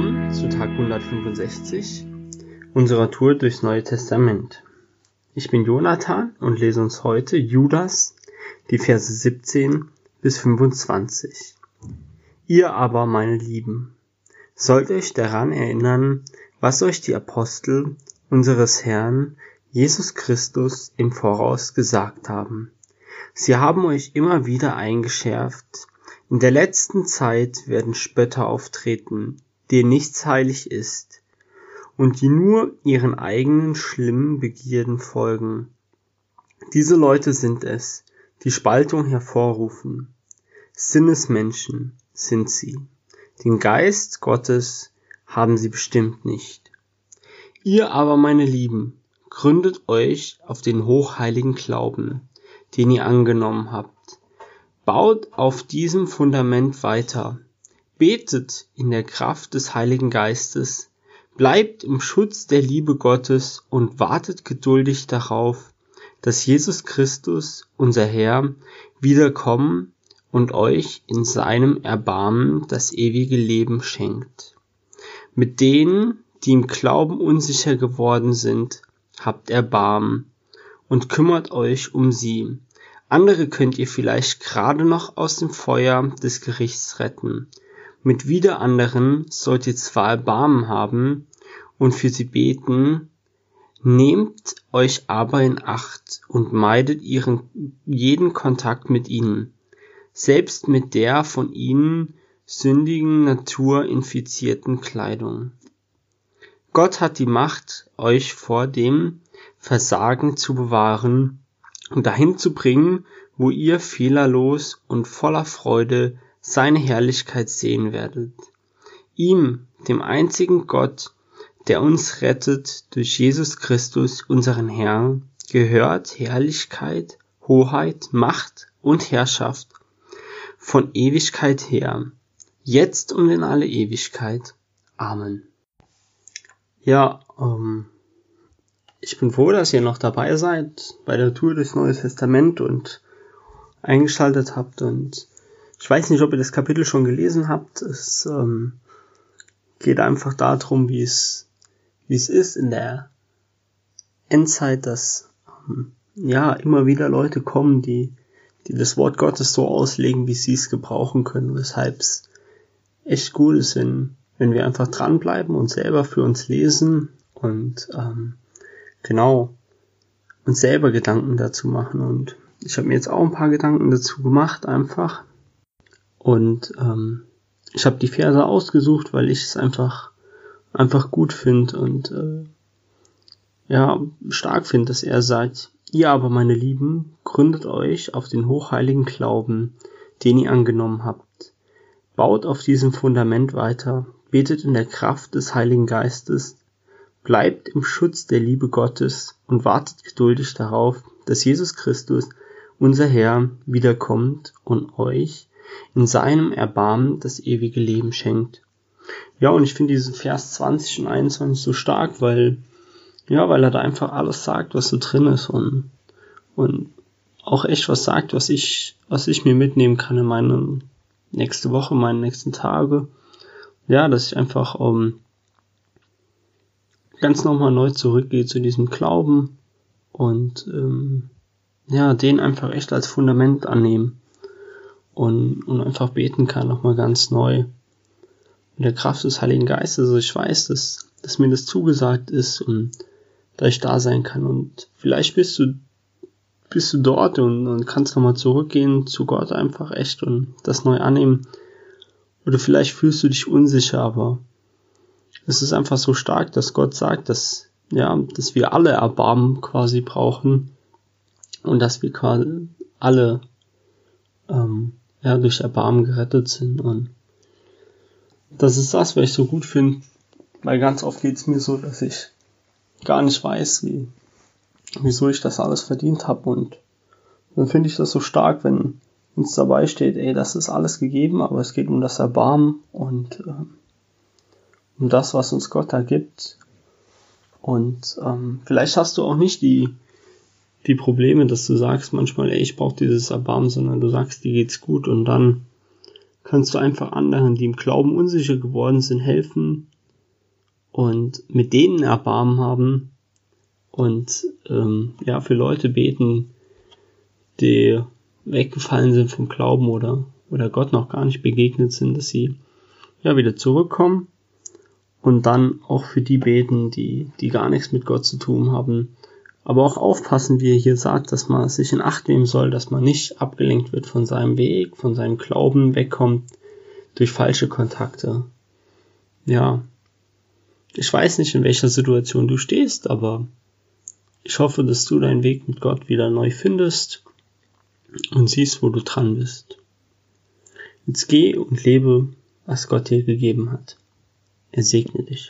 willkommen zu Tag 165 unserer Tour durchs Neue Testament. Ich bin Jonathan und lese uns heute Judas, die Verse 17 bis 25. Ihr aber, meine Lieben, sollt euch daran erinnern, was euch die Apostel unseres Herrn Jesus Christus im Voraus gesagt haben. Sie haben euch immer wieder eingeschärft, in der letzten Zeit werden Spötter auftreten, denen nichts heilig ist, und die nur ihren eigenen schlimmen Begierden folgen. Diese Leute sind es, die Spaltung hervorrufen. Sinnesmenschen sind sie. Den Geist Gottes haben sie bestimmt nicht. Ihr aber, meine Lieben, gründet euch auf den hochheiligen Glauben, den ihr angenommen habt Baut auf diesem Fundament weiter. Betet in der Kraft des Heiligen Geistes. Bleibt im Schutz der Liebe Gottes und wartet geduldig darauf, dass Jesus Christus, unser Herr, wiederkommen und euch in seinem Erbarmen das ewige Leben schenkt. Mit denen, die im Glauben unsicher geworden sind, habt Erbarmen und kümmert euch um sie andere könnt ihr vielleicht gerade noch aus dem Feuer des Gerichts retten. Mit wieder anderen sollt ihr zwar Erbarmen haben und für sie beten, nehmt euch aber in Acht und meidet ihren jeden Kontakt mit ihnen, selbst mit der von ihnen sündigen Natur infizierten Kleidung. Gott hat die Macht, euch vor dem Versagen zu bewahren und dahin zu bringen, wo ihr fehlerlos und voller Freude seine Herrlichkeit sehen werdet. Ihm, dem einzigen Gott, der uns rettet durch Jesus Christus, unseren Herrn, gehört Herrlichkeit, Hoheit, Macht und Herrschaft von Ewigkeit her, jetzt und in alle Ewigkeit. Amen. Ja, ähm, ich bin froh, dass ihr noch dabei seid bei der Tour durchs Neue Testament und eingeschaltet habt. Und ich weiß nicht, ob ihr das Kapitel schon gelesen habt. Es ähm, geht einfach darum, wie es, wie es ist in der Endzeit, dass ähm, ja immer wieder Leute kommen, die, die das Wort Gottes so auslegen, wie sie es gebrauchen können, weshalb es echt gut ist, wenn, wenn wir einfach dranbleiben und selber für uns lesen und ähm, genau uns selber Gedanken dazu machen. Und ich habe mir jetzt auch ein paar Gedanken dazu gemacht, einfach. Und ähm, ich habe die Verse ausgesucht, weil ich es einfach einfach gut finde und äh, ja stark finde, dass er sagt: Ihr aber, meine Lieben, gründet euch auf den hochheiligen Glauben, den ihr angenommen habt. Baut auf diesem Fundament weiter, betet in der Kraft des Heiligen Geistes, Bleibt im Schutz der Liebe Gottes und wartet geduldig darauf, dass Jesus Christus, unser Herr, wiederkommt und euch in seinem Erbarmen das ewige Leben schenkt. Ja, und ich finde diesen Vers 20 und 21 so stark, weil, ja, weil er da einfach alles sagt, was so drin ist und, und auch echt was sagt, was ich, was ich mir mitnehmen kann in meine nächste Woche, meine nächsten Tage. Ja, dass ich einfach, um, ähm, ganz nochmal neu zurückgehe zu diesem Glauben und ähm, ja, den einfach echt als Fundament annehmen und, und einfach beten kann, nochmal ganz neu. In der Kraft des Heiligen Geistes, also ich weiß, dass, dass mir das zugesagt ist und da ich da sein kann und vielleicht bist du bist du dort und, und kannst nochmal zurückgehen zu Gott einfach echt und das neu annehmen. Oder vielleicht fühlst du dich unsicher, aber es ist einfach so stark, dass Gott sagt, dass, ja, dass wir alle Erbarmen quasi brauchen und dass wir quasi alle ähm, ja, durch Erbarmen gerettet sind. Und das ist das, was ich so gut finde, weil ganz oft geht es mir so, dass ich gar nicht weiß, wie, wieso ich das alles verdient habe. Und dann finde ich das so stark, wenn uns dabei steht, ey, das ist alles gegeben, aber es geht um das Erbarmen und ähm, um das, was uns Gott da gibt. Und ähm, vielleicht hast du auch nicht die, die Probleme, dass du sagst manchmal, ey, ich brauche dieses Erbarmen, sondern du sagst, dir geht's gut und dann kannst du einfach anderen, die im Glauben unsicher geworden sind, helfen, und mit denen Erbarmen haben und ähm, ja für Leute beten, die weggefallen sind vom Glauben oder oder Gott noch gar nicht begegnet sind, dass sie ja wieder zurückkommen und dann auch für die beten, die die gar nichts mit Gott zu tun haben. Aber auch aufpassen, wie er hier sagt, dass man sich in Acht nehmen soll, dass man nicht abgelenkt wird von seinem Weg, von seinem Glauben, wegkommt durch falsche Kontakte. Ja, ich weiß nicht, in welcher Situation du stehst, aber ich hoffe, dass du deinen Weg mit Gott wieder neu findest und siehst, wo du dran bist. Jetzt geh und lebe, was Gott dir gegeben hat. Er segne dich.